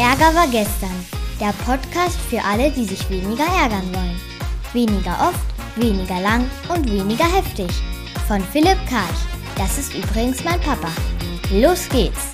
Ärger war gestern. Der Podcast für alle, die sich weniger ärgern wollen. Weniger oft, weniger lang und weniger heftig. Von Philipp Karch. Das ist übrigens mein Papa. Los geht's!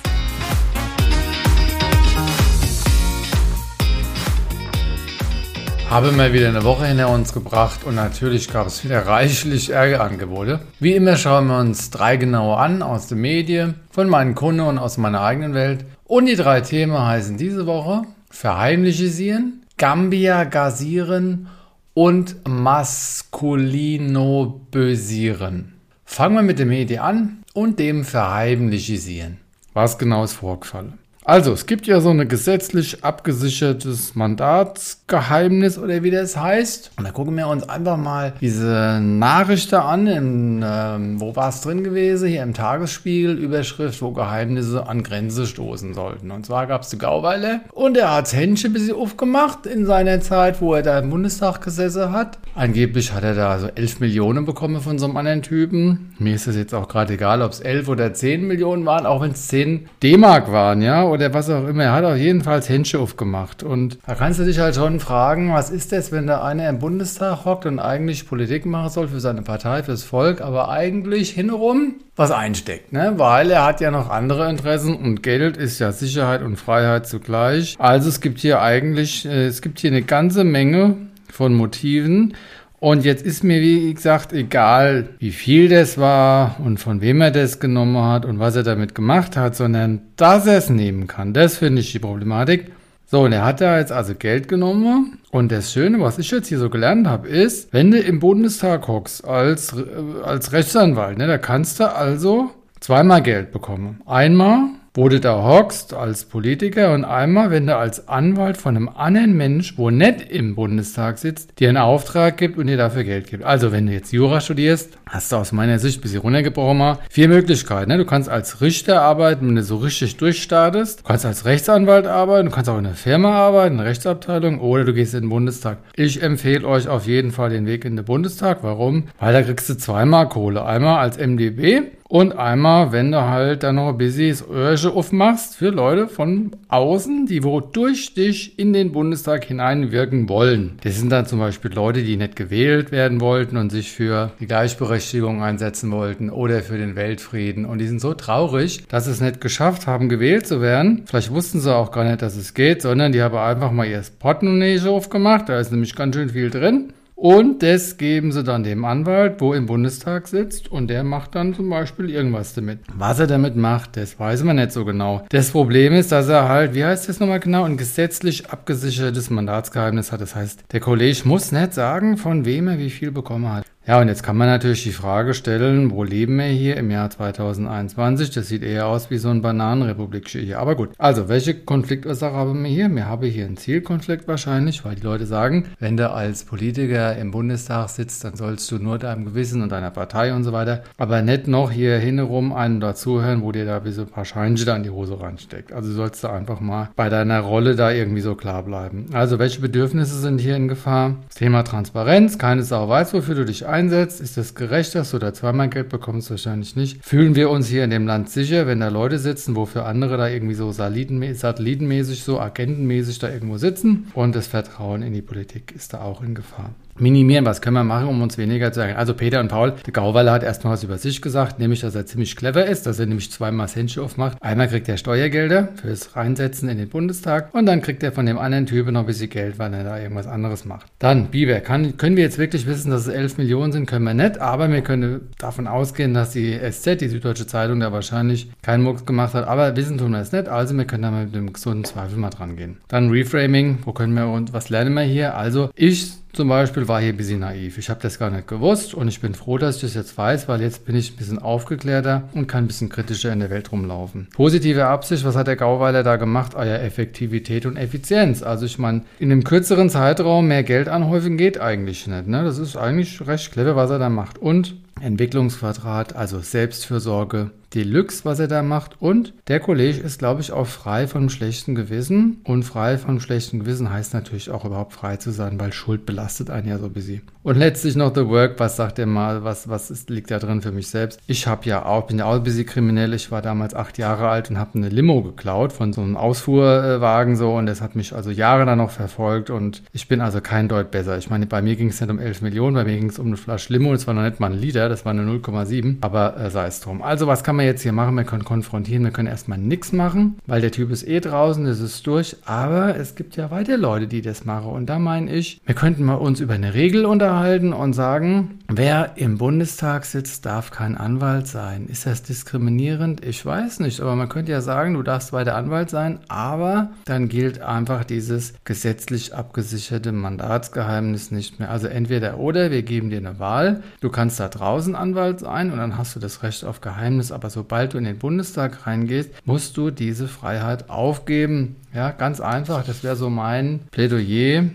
Habe mal wieder eine Woche hinter uns gebracht und natürlich gab es wieder reichlich Ärgerangebote. Wie immer schauen wir uns drei genaue an aus den Medien, von meinen Kunden und aus meiner eigenen Welt. Und die drei Themen heißen diese Woche Verheimlichisieren, Gambia gasieren und Maskulinobösieren. Fangen wir mit dem Medien an und dem Verheimlichisieren. Was genau ist vorgefallen? Also, es gibt ja so ein gesetzlich abgesichertes Mandatsgeheimnis oder wie das heißt. Und da gucken wir uns einfach mal diese Nachricht da an. In, ähm, wo war es drin gewesen? Hier im Tagesspiegel, Überschrift, wo Geheimnisse an Grenze stoßen sollten. Und zwar gab es die Gauweiler und er hat Händchen ein bisschen aufgemacht in seiner Zeit, wo er da im Bundestag gesessen hat. Angeblich hat er da so 11 Millionen bekommen von so einem anderen Typen. Mir ist es jetzt auch gerade egal, ob es 11 oder 10 Millionen waren, auch wenn es 10 D-Mark waren, ja oder was auch immer. Er hat auf jeden Fall Händchen aufgemacht. Und da kannst du dich halt schon fragen, was ist das, wenn da einer im Bundestag hockt und eigentlich Politik machen soll für seine Partei, fürs Volk, aber eigentlich hinrum was einsteckt, ne? Weil er hat ja noch andere Interessen und Geld ist ja Sicherheit und Freiheit zugleich. Also es gibt hier eigentlich, äh, es gibt hier eine ganze Menge von Motiven und jetzt ist mir, wie gesagt, egal, wie viel das war und von wem er das genommen hat und was er damit gemacht hat, sondern dass er es nehmen kann. Das finde ich die Problematik. So, und er hat da jetzt also Geld genommen. Und das Schöne, was ich jetzt hier so gelernt habe, ist, wenn du im Bundestag hockst als, äh, als Rechtsanwalt, ne, da kannst du also zweimal Geld bekommen. Einmal wo du da hockst als Politiker und einmal, wenn du als Anwalt von einem anderen Mensch, wo nicht im Bundestag sitzt, dir einen Auftrag gibt und dir dafür Geld gibt. Also wenn du jetzt Jura studierst, hast du aus meiner Sicht ein bisschen runtergebrochen mal vier Möglichkeiten. Ne? Du kannst als Richter arbeiten, wenn du so richtig durchstartest. Du kannst als Rechtsanwalt arbeiten, du kannst auch in einer Firma arbeiten, in einer Rechtsabteilung oder du gehst in den Bundestag. Ich empfehle euch auf jeden Fall den Weg in den Bundestag. Warum? Weil da kriegst du zweimal Kohle. Einmal als MDB und einmal, wenn du halt dann noch ein bisschen das Öhrchen aufmachst für Leute von außen, die wodurch dich in den Bundestag hineinwirken wollen. Das sind dann zum Beispiel Leute, die nicht gewählt werden wollten und sich für die Gleichberechtigung einsetzen wollten oder für den Weltfrieden. Und die sind so traurig, dass sie es nicht geschafft haben, gewählt zu werden. Vielleicht wussten sie auch gar nicht, dass es geht, sondern die haben einfach mal ihr Portemonnaie aufgemacht. Da ist nämlich ganz schön viel drin. Und das geben sie dann dem Anwalt, wo im Bundestag sitzt, und der macht dann zum Beispiel irgendwas damit. Was er damit macht, das weiß man nicht so genau. Das Problem ist, dass er halt, wie heißt das nochmal genau, ein gesetzlich abgesichertes Mandatsgeheimnis hat. Das heißt, der Kollege muss nicht sagen, von wem er wie viel bekommen hat. Ja, und jetzt kann man natürlich die Frage stellen, wo leben wir hier im Jahr 2021? Das sieht eher aus wie so ein Bananenrepublik hier. Aber gut, also welche Konfliktursache haben wir hier? Wir haben hier einen Zielkonflikt wahrscheinlich, weil die Leute sagen, wenn du als Politiker im Bundestag sitzt, dann sollst du nur deinem Gewissen und deiner Partei und so weiter, aber nicht noch hier hinrum einen dazuhören, wo dir da wie so ein paar Scheinchen da in die Hose reinsteckt. Also sollst du einfach mal bei deiner Rolle da irgendwie so klar bleiben. Also welche Bedürfnisse sind hier in Gefahr? Das Thema Transparenz, keine Sau weiß, wofür du dich ein einsetzt? Ist das gerecht, dass du da zweimal Geld bekommst? Wahrscheinlich nicht. Fühlen wir uns hier in dem Land sicher, wenn da Leute sitzen, wofür andere da irgendwie so satellitenmäßig, so agentenmäßig da irgendwo sitzen? Und das Vertrauen in die Politik ist da auch in Gefahr minimieren. Was können wir machen, um uns weniger zu ärgern? Also Peter und Paul, der Gauweiler hat erstmal was über sich gesagt, nämlich, dass er ziemlich clever ist, dass er nämlich zweimal Händchen aufmacht. Einmal kriegt er Steuergelder fürs Reinsetzen in den Bundestag und dann kriegt er von dem anderen Typen noch ein bisschen Geld, weil er da irgendwas anderes macht. Dann, Biber, kann, können wir jetzt wirklich wissen, dass es 11 Millionen sind? Können wir nicht, aber wir können davon ausgehen, dass die SZ, die Süddeutsche Zeitung, da wahrscheinlich keinen Mucks gemacht hat, aber wissen tun wir es nicht, also wir können da mit dem gesunden Zweifel mal dran gehen. Dann Reframing, wo können wir und was lernen wir hier? Also ich zum Beispiel war hier ein bisschen naiv. Ich habe das gar nicht gewusst und ich bin froh, dass ich das jetzt weiß, weil jetzt bin ich ein bisschen aufgeklärter und kann ein bisschen kritischer in der Welt rumlaufen. Positive Absicht, was hat der Gauweiler da gemacht? Ah ja, Effektivität und Effizienz. Also ich meine, in einem kürzeren Zeitraum mehr Geld anhäufen geht eigentlich nicht. Ne? Das ist eigentlich recht clever, was er da macht. Und Entwicklungsquadrat, also Selbstfürsorge Deluxe, was er da macht. Und der Kollege ist, glaube ich, auch frei von schlechten Gewissen. Und frei von schlechten Gewissen heißt natürlich auch überhaupt frei zu sein, weil Schuld belastet einen ja so ein bisschen. Und letztlich noch The Work, was sagt er mal, was, was ist, liegt da drin für mich selbst? Ich habe ja auch, bin ja auch ein bisschen kriminell. Ich war damals acht Jahre alt und habe eine Limo geklaut von so einem Ausfuhrwagen so und das hat mich also Jahre dann noch verfolgt und ich bin also kein Deut besser. Ich meine, bei mir ging es nicht um 11 Millionen, bei mir ging es um eine Flasche Limo, das war noch nicht mal ein Liter, das war eine 0,7, aber äh, sei es drum. Also was kann man jetzt hier machen? Wir können konfrontieren, wir können erstmal nichts machen, weil der Typ ist eh draußen, das ist durch. Aber es gibt ja weiter Leute, die das machen. Und da meine ich, wir könnten mal uns über eine Regel unterhalten und sagen, wer im Bundestag sitzt, darf kein Anwalt sein. Ist das diskriminierend? Ich weiß nicht, aber man könnte ja sagen, du darfst weiter Anwalt sein, aber dann gilt einfach dieses gesetzlich abgesicherte Mandatsgeheimnis nicht mehr. Also entweder oder, wir geben dir eine Wahl. Du kannst da draußen Anwalt sein und dann hast du das Recht auf Geheimnis, aber sobald du in den Bundestag reingehst, musst du diese Freiheit aufgeben. Ja, ganz einfach. Das wäre so mein Plädoyer.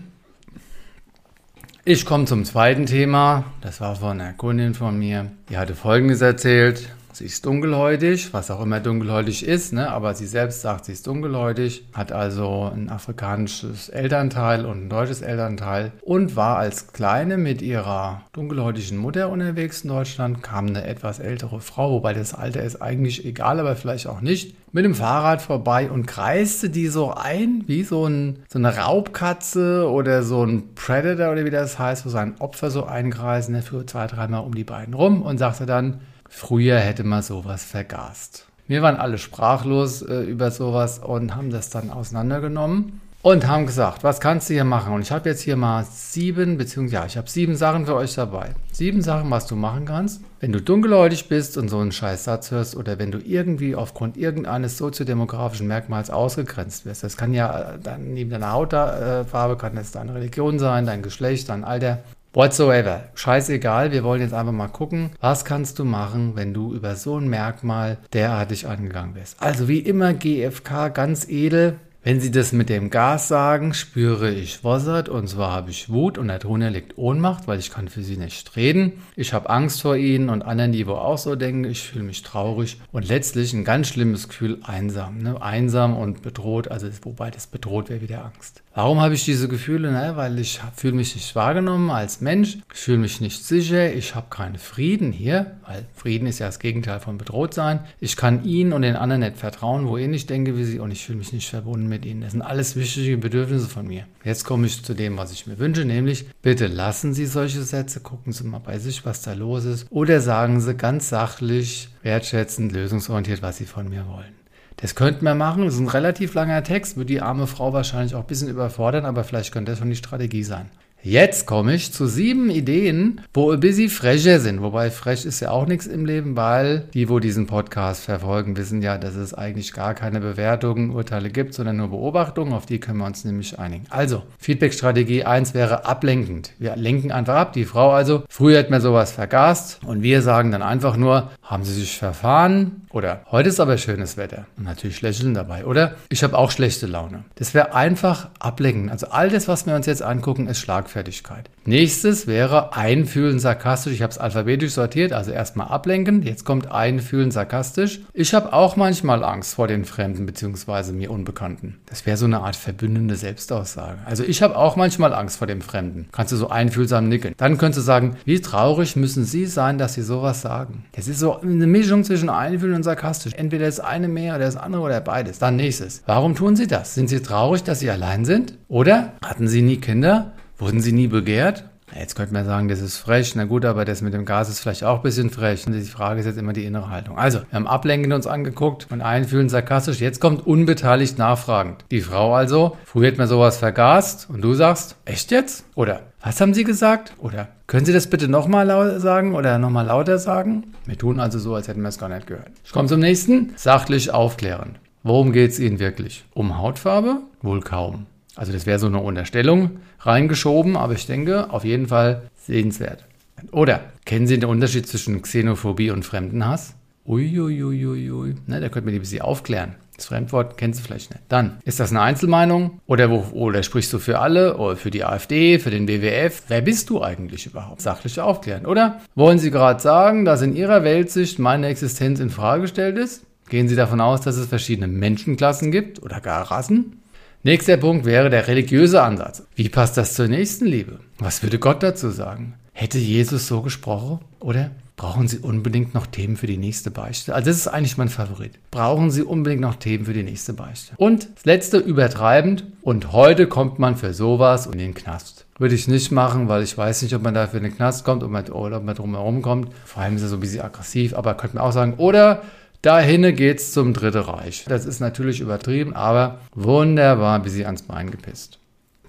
Ich komme zum zweiten Thema. Das war von einer Kundin von mir. Die hatte Folgendes erzählt. Sie ist dunkelhäutig, was auch immer dunkelhäutig ist, ne? aber sie selbst sagt, sie ist dunkelhäutig, hat also ein afrikanisches Elternteil und ein deutsches Elternteil und war als Kleine mit ihrer dunkelhäutigen Mutter unterwegs in Deutschland, kam eine etwas ältere Frau, wobei das Alter ist eigentlich egal, aber vielleicht auch nicht, mit dem Fahrrad vorbei und kreiste die so ein, wie so, ein, so eine Raubkatze oder so ein Predator oder wie das heißt, wo sein Opfer so einkreisen, der fuhr zwei, dreimal um die beiden rum und sagte dann, Früher hätte man sowas vergast. Wir waren alle sprachlos äh, über sowas und haben das dann auseinandergenommen und haben gesagt, was kannst du hier machen? Und ich habe jetzt hier mal sieben, beziehungsweise ja, ich habe sieben Sachen für euch dabei. Sieben Sachen, was du machen kannst, wenn du dunkelhäutig bist und so einen scheiß Satz hörst oder wenn du irgendwie aufgrund irgendeines soziodemografischen Merkmals ausgegrenzt wirst. Das kann ja äh, dann neben deiner Hautfarbe, kann das deine Religion sein, dein Geschlecht, dein Alter. Whatsoever. Scheißegal, wir wollen jetzt einfach mal gucken, was kannst du machen, wenn du über so ein Merkmal derartig angegangen wirst. Also wie immer GFK ganz edel, wenn Sie das mit dem Gas sagen, spüre ich Wossert und zwar habe ich Wut und darunter liegt Ohnmacht, weil ich kann für Sie nicht reden. Ich habe Angst vor Ihnen und anderen, die wo auch so denken, ich fühle mich traurig und letztlich ein ganz schlimmes Gefühl einsam. Ne? Einsam und bedroht, also wobei das bedroht wäre wieder Angst. Warum habe ich diese Gefühle? Naja, weil ich fühle mich nicht wahrgenommen als Mensch, ich fühle mich nicht sicher, ich habe keinen Frieden hier, weil Frieden ist ja das Gegenteil von bedroht sein. Ich kann Ihnen und den anderen nicht vertrauen, wo ich nicht denke wie Sie und ich fühle mich nicht verbunden mit Ihnen. Das sind alles wichtige Bedürfnisse von mir. Jetzt komme ich zu dem, was ich mir wünsche, nämlich bitte lassen Sie solche Sätze, gucken Sie mal bei sich, was da los ist oder sagen Sie ganz sachlich, wertschätzend, lösungsorientiert, was Sie von mir wollen. Das könnten wir machen. Das ist ein relativ langer Text, wird die arme Frau wahrscheinlich auch ein bisschen überfordern, aber vielleicht könnte das schon die Strategie sein. Jetzt komme ich zu sieben Ideen, wo ein bisschen frecher sind. Wobei frech ist ja auch nichts im Leben, weil die, wo diesen Podcast verfolgen, wissen ja, dass es eigentlich gar keine Bewertungen, Urteile gibt, sondern nur Beobachtungen. Auf die können wir uns nämlich einigen. Also, Feedback-Strategie 1 wäre ablenkend. Wir lenken einfach ab. Die Frau also, früher hat man sowas vergast und wir sagen dann einfach nur, haben Sie sich verfahren? Oder heute ist aber schönes Wetter. Und natürlich lächeln dabei. Oder ich habe auch schlechte Laune. Das wäre einfach ablenken. Also all das, was wir uns jetzt angucken, ist Schlagfertigkeit. Nächstes wäre einfühlen sarkastisch. Ich habe es alphabetisch sortiert, also erstmal ablenken. Jetzt kommt einfühlen sarkastisch. Ich habe auch manchmal Angst vor den Fremden bzw. mir Unbekannten. Das wäre so eine Art verbündende Selbstaussage. Also ich habe auch manchmal Angst vor dem Fremden. Kannst du so einfühlsam nicken. Dann könntest du sagen, wie traurig müssen Sie sein, dass Sie sowas sagen. Das ist so eine Mischung zwischen einfühlen und und sarkastisch. Entweder das eine mehr oder das andere oder beides. Dann nächstes. Warum tun Sie das? Sind Sie traurig, dass Sie allein sind? Oder hatten Sie nie Kinder? Wurden Sie nie begehrt? Jetzt könnte man sagen, das ist frech. Na gut, aber das mit dem Gas ist vielleicht auch ein bisschen frech. Und die Frage ist jetzt immer die innere Haltung. Also, wir haben ablenkend uns angeguckt und einfühlen sarkastisch. Jetzt kommt unbeteiligt nachfragend. Die Frau also, früher hätte man sowas vergast und du sagst, echt jetzt? Oder was haben Sie gesagt? Oder können Sie das bitte nochmal sagen oder nochmal lauter sagen? Wir tun also so, als hätten wir es gar nicht gehört. Ich komme zum nächsten. Sachlich aufklären. Worum geht es Ihnen wirklich? Um Hautfarbe? Wohl kaum. Also das wäre so eine Unterstellung reingeschoben, aber ich denke, auf jeden Fall sehenswert. Oder kennen Sie den Unterschied zwischen Xenophobie und Fremdenhass? Uiuiuiui. Ne, da könnte man die ein bisschen aufklären. Das Fremdwort kennst du vielleicht nicht. Dann, ist das eine Einzelmeinung? Oder, wo, oder sprichst du für alle? Oder für die AfD, für den WWF? Wer bist du eigentlich überhaupt? Sachlich aufklären, oder? Wollen Sie gerade sagen, dass in Ihrer Weltsicht meine Existenz in Frage gestellt ist? Gehen Sie davon aus, dass es verschiedene Menschenklassen gibt oder gar Rassen? Nächster Punkt wäre der religiöse Ansatz. Wie passt das zur Nächstenliebe? Was würde Gott dazu sagen? Hätte Jesus so gesprochen? Oder brauchen Sie unbedingt noch Themen für die nächste Beichte? Also das ist eigentlich mein Favorit. Brauchen Sie unbedingt noch Themen für die nächste Beichte? Und das letzte, übertreibend. Und heute kommt man für sowas in den Knast. Würde ich nicht machen, weil ich weiß nicht, ob man dafür in den Knast kommt oder ob man drumherum kommt. Vor allem ist er so ein bisschen aggressiv, aber könnte man auch sagen, oder Dahin geht's zum Dritten Reich. Das ist natürlich übertrieben, aber wunderbar bis sie ans Bein gepisst.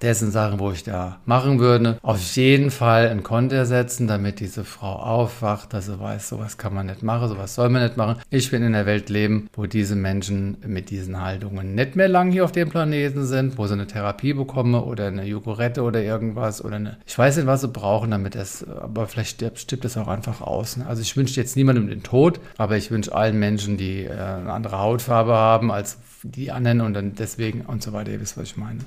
Das sind Sachen, wo ich da machen würde. Auf jeden Fall ein Konter setzen, damit diese Frau aufwacht, dass sie weiß, sowas kann man nicht machen, sowas soll man nicht machen. Ich will in einer Welt leben, wo diese Menschen mit diesen Haltungen nicht mehr lang hier auf dem Planeten sind, wo sie eine Therapie bekommen oder eine Jogurette oder irgendwas oder eine, ich weiß nicht, was sie brauchen, damit das, aber vielleicht stirbt es auch einfach aus. Ne? Also ich wünsche jetzt niemandem den Tod, aber ich wünsche allen Menschen, die äh, eine andere Hautfarbe haben als die anderen und dann deswegen und so weiter. Ihr wisst, was ich meine.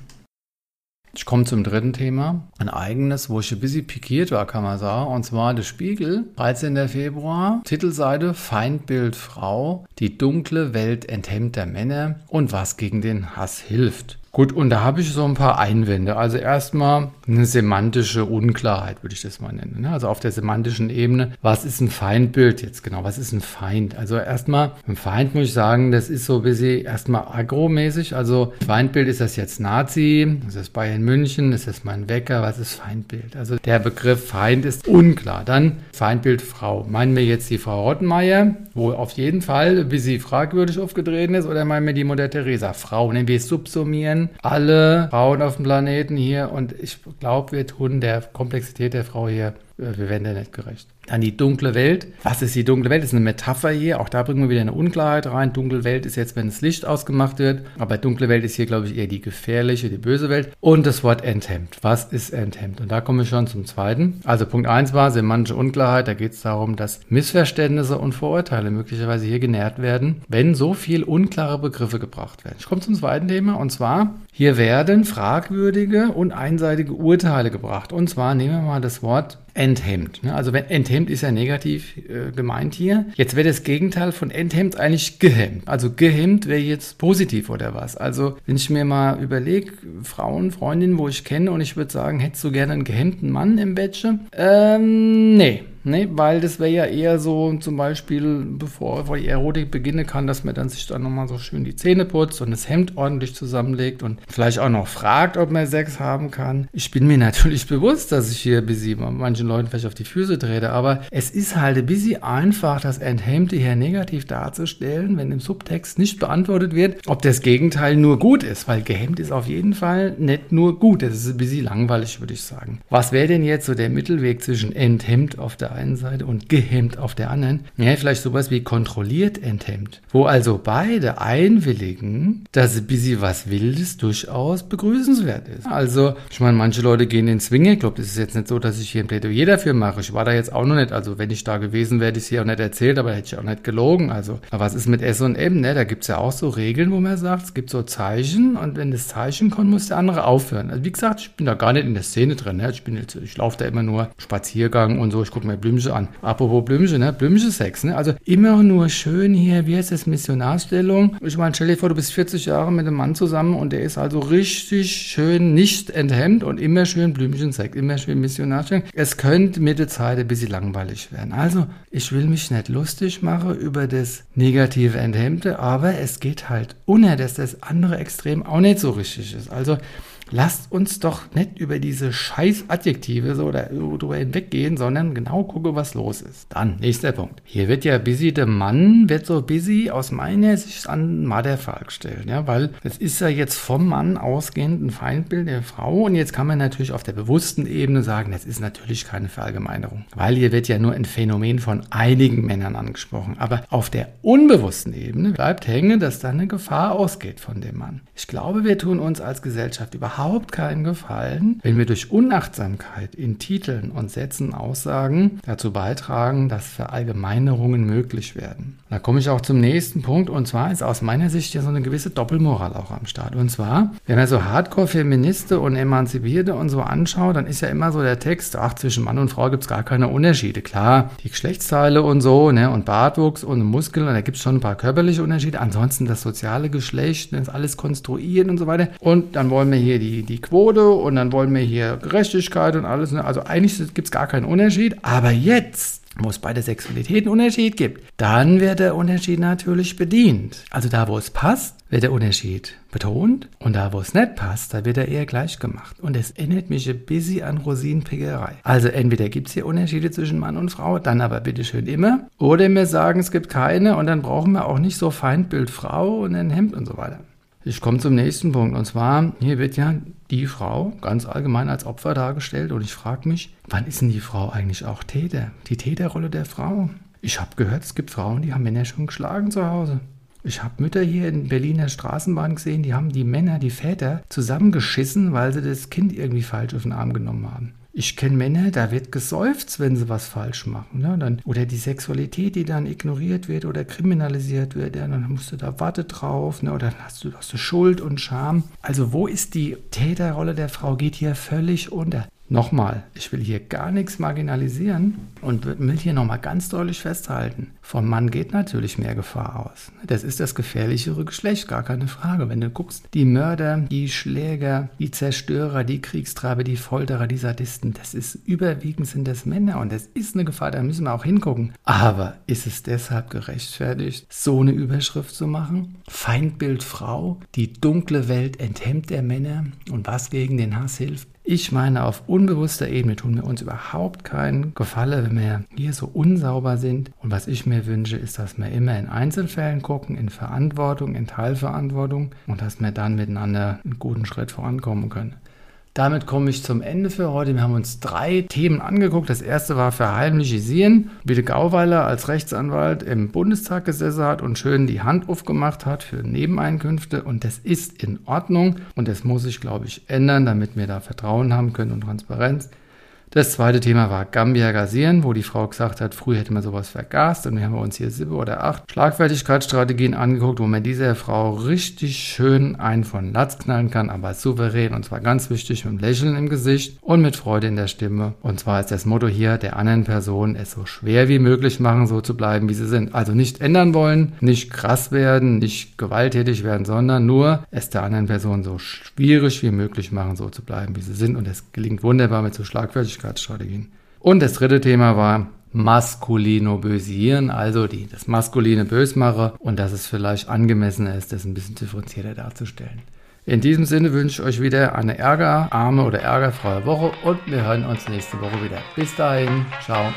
Ich komme zum dritten Thema. Ein eigenes, wo ich ein bisschen pikiert war, kann man sagen. Und zwar der Spiegel, 13. Februar, Titelseite Feindbild Frau, die dunkle Welt enthemmter Männer und was gegen den Hass hilft. Gut, und da habe ich so ein paar Einwände. Also erstmal eine semantische Unklarheit, würde ich das mal nennen. Ne? Also auf der semantischen Ebene, was ist ein Feindbild jetzt genau? Was ist ein Feind? Also erstmal, ein Feind muss ich sagen, das ist so ein bisschen erstmal agromäßig. Also Feindbild ist das jetzt Nazi, ist das Bayern München, ist das mein Wecker, was ist Feindbild? Also der Begriff Feind ist unklar. Dann Feindbild Frau. Meinen wir jetzt die Frau Rottenmeier, wo auf jeden Fall, wie sie fragwürdig aufgetreten ist, oder meinen wir die Mutter Teresa? Frau, nehmen wir subsumieren kennen alle Frauen auf dem Planeten hier und ich glaube, wir tun der Komplexität der Frau hier, wir werden der nicht gerecht. Dann die dunkle Welt. Was ist die dunkle Welt? Das ist eine Metapher hier. Auch da bringen wir wieder eine Unklarheit rein. Dunkle Welt ist jetzt, wenn das Licht ausgemacht wird. Aber dunkle Welt ist hier, glaube ich, eher die gefährliche, die böse Welt. Und das Wort enthemmt. Was ist enthemmt? Und da kommen wir schon zum zweiten. Also Punkt eins war semantische Unklarheit. Da geht es darum, dass Missverständnisse und Vorurteile möglicherweise hier genährt werden, wenn so viel unklare Begriffe gebracht werden. Ich komme zum zweiten Thema. Und zwar, hier werden fragwürdige und einseitige Urteile gebracht. Und zwar nehmen wir mal das Wort enthemmt. Ne? Also wenn enthemmt ist ja negativ äh, gemeint hier. Jetzt wäre das Gegenteil von enthemmt eigentlich gehemmt. Also gehemmt wäre jetzt positiv oder was. Also wenn ich mir mal überlege, Frauen, Freundinnen, wo ich kenne und ich würde sagen, hättest du gerne einen gehemmten Mann im Bettchen? Ähm, nee. Ne, weil das wäre ja eher so zum Beispiel, bevor, bevor die Erotik beginnen kann, dass man dann sich dann nochmal so schön die Zähne putzt und das Hemd ordentlich zusammenlegt und vielleicht auch noch fragt, ob man Sex haben kann. Ich bin mir natürlich bewusst, dass ich hier bisschen manchen Leuten vielleicht auf die Füße trete, aber es ist halt ein bisschen einfach, das Enthemmte hier negativ darzustellen, wenn im Subtext nicht beantwortet wird, ob das Gegenteil nur gut ist, weil gehemmt ist auf jeden Fall nicht nur gut. Das ist ein bisschen langweilig, würde ich sagen. Was wäre denn jetzt so der Mittelweg zwischen enthemmt auf der der einen Seite und gehemmt auf der anderen. Ja, vielleicht sowas wie kontrolliert enthemmt, wo also beide einwilligen, dass ein bisschen was Wildes durchaus begrüßenswert ist. Also, ich meine, manche Leute gehen in den Swingerclub. Das ist jetzt nicht so, dass ich hier ein Plädoyer dafür mache. Ich war da jetzt auch noch nicht. Also, wenn ich da gewesen wäre, hätte ich es hier auch nicht erzählt, aber hätte ich auch nicht gelogen. Also, aber was ist mit S und M? Ne? Da gibt es ja auch so Regeln, wo man sagt, es gibt so Zeichen und wenn das Zeichen kommt, muss der andere aufhören. Also, wie gesagt, ich bin da gar nicht in der Szene drin. Ne? Ich, ich laufe da immer nur Spaziergang und so. Ich gucke mir Blümchen an. Apropos Blümchen, ne? Blümchen-Sex, ne? Also immer nur schön hier, wie heißt das, Missionarstellung. Ich meine, stell dir vor, du bist 40 Jahre mit einem Mann zusammen und der ist also richtig schön nicht enthemmt und immer schön Blümchen-Sex, immer schön Missionarstellung. Es könnte mit der Zeit ein bisschen langweilig werden. Also, ich will mich nicht lustig machen über das negative Enthemmte, aber es geht halt unter, dass das andere Extrem auch nicht so richtig ist. Also, lasst uns doch nicht über diese scheiß Adjektive so oder drüber hinweggehen, sondern genau gucke, was los ist. Dann, nächster Punkt. Hier wird ja busy, der Mann wird so busy aus meiner Sicht an Motherfall gestellt, ja, weil es ist ja jetzt vom Mann ausgehend ein Feindbild der Frau und jetzt kann man natürlich auf der bewussten Ebene sagen, das ist natürlich keine Verallgemeinerung, weil hier wird ja nur ein Phänomen von einigen Männern angesprochen, aber auf der unbewussten Ebene bleibt hängen, dass da eine Gefahr ausgeht von dem Mann. Ich glaube, wir tun uns als Gesellschaft überhaupt überhaupt keinen Gefallen, wenn wir durch Unachtsamkeit in Titeln und Sätzen Aussagen dazu beitragen, dass Verallgemeinerungen möglich werden. Da komme ich auch zum nächsten Punkt und zwar ist aus meiner Sicht ja so eine gewisse Doppelmoral auch am Start. Und zwar, wenn man so Hardcore-Feministe und Emanzipierte und so anschaut, dann ist ja immer so der Text, ach, zwischen Mann und Frau gibt es gar keine Unterschiede. Klar, die Geschlechtsteile und so, ne, und Bartwuchs und Muskeln, da gibt es schon ein paar körperliche Unterschiede. Ansonsten das soziale Geschlecht, das alles konstruieren und so weiter. Und dann wollen wir hier die, die Quote und dann wollen wir hier Gerechtigkeit und alles. Ne? Also eigentlich gibt es gar keinen Unterschied. Aber jetzt wo es bei der Sexualität einen Unterschied gibt, dann wird der Unterschied natürlich bedient. Also da, wo es passt, wird der Unterschied betont und da, wo es nicht passt, da wird er eher gleich gemacht. Und es erinnert mich ein bisschen an Rosinenpickerei. Also entweder gibt es hier Unterschiede zwischen Mann und Frau, dann aber bitteschön immer. Oder wir sagen, es gibt keine und dann brauchen wir auch nicht so Feindbild Frau und ein Hemd und so weiter. Ich komme zum nächsten Punkt und zwar, hier wird ja die Frau ganz allgemein als Opfer dargestellt und ich frage mich, wann ist denn die Frau eigentlich auch Täter? Die Täterrolle der Frau. Ich habe gehört, es gibt Frauen, die haben Männer schon geschlagen zu Hause. Ich habe Mütter hier in Berliner Straßenbahn gesehen, die haben die Männer, die Väter zusammengeschissen, weil sie das Kind irgendwie falsch auf den Arm genommen haben. Ich kenne Männer, da wird geseufzt, wenn sie was falsch machen. Ne? Dann, oder die Sexualität, die dann ignoriert wird oder kriminalisiert wird, ja, dann musst du da Warte drauf, ne? oder dann hast du, hast du Schuld und Scham. Also wo ist die Täterrolle der Frau? Geht hier völlig unter. Nochmal, ich will hier gar nichts marginalisieren und will hier nochmal ganz deutlich festhalten. Vom Mann geht natürlich mehr Gefahr aus. Das ist das gefährlichere Geschlecht, gar keine Frage. Wenn du guckst, die Mörder, die Schläger, die Zerstörer, die Kriegstreiber, die Folterer, die Sadisten, das ist überwiegend sind das Männer und das ist eine Gefahr, da müssen wir auch hingucken. Aber ist es deshalb gerechtfertigt, so eine Überschrift zu machen? Feindbild Frau, die dunkle Welt enthemmt der Männer und was gegen den Hass hilft? Ich meine, auf unbewusster Ebene tun wir uns überhaupt keinen Gefallen, wenn wir hier so unsauber sind. Und was ich mir wünsche, ist, dass wir immer in Einzelfällen gucken, in Verantwortung, in Teilverantwortung und dass wir dann miteinander einen guten Schritt vorankommen können. Damit komme ich zum Ende für heute. Wir haben uns drei Themen angeguckt. Das erste war Verheimlichisieren, wie der Gauweiler als Rechtsanwalt im Bundestag gesessen hat und schön die Hand aufgemacht hat für Nebeneinkünfte. Und das ist in Ordnung und das muss sich, glaube ich, ändern, damit wir da Vertrauen haben können und Transparenz. Das zweite Thema war Gambia Gasieren, wo die Frau gesagt hat, früher hätte man sowas vergast und wir haben uns hier sieben oder acht Schlagfertigkeitsstrategien angeguckt, wo man dieser Frau richtig schön einen von Latz knallen kann, aber souverän und zwar ganz wichtig mit Lächeln im Gesicht und mit Freude in der Stimme. Und zwar ist das Motto hier, der anderen Person es so schwer wie möglich machen, so zu bleiben, wie sie sind. Also nicht ändern wollen, nicht krass werden, nicht gewalttätig werden, sondern nur es der anderen Person so schwierig wie möglich machen, so zu bleiben, wie sie sind. Und es gelingt wunderbar mit so Schlagfertigkeit Persönlichkeitsstrategien. Und das dritte Thema war maskulino bösieren, also die, das maskuline Bösmache und dass es vielleicht angemessener ist, das ein bisschen differenzierter darzustellen. In diesem Sinne wünsche ich euch wieder eine ärgerarme oder ärgerfreie Woche und wir hören uns nächste Woche wieder. Bis dahin, ciao.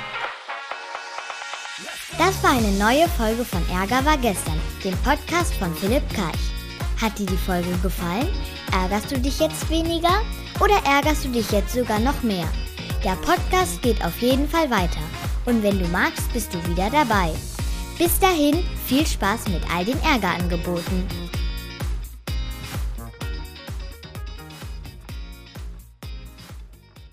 Das war eine neue Folge von Ärger war gestern, dem Podcast von Philipp Karch. Hat dir die Folge gefallen? Ärgerst du dich jetzt weniger oder ärgerst du dich jetzt sogar noch mehr? Der Podcast geht auf jeden Fall weiter. Und wenn du magst, bist du wieder dabei. Bis dahin, viel Spaß mit all den Ärgerangeboten.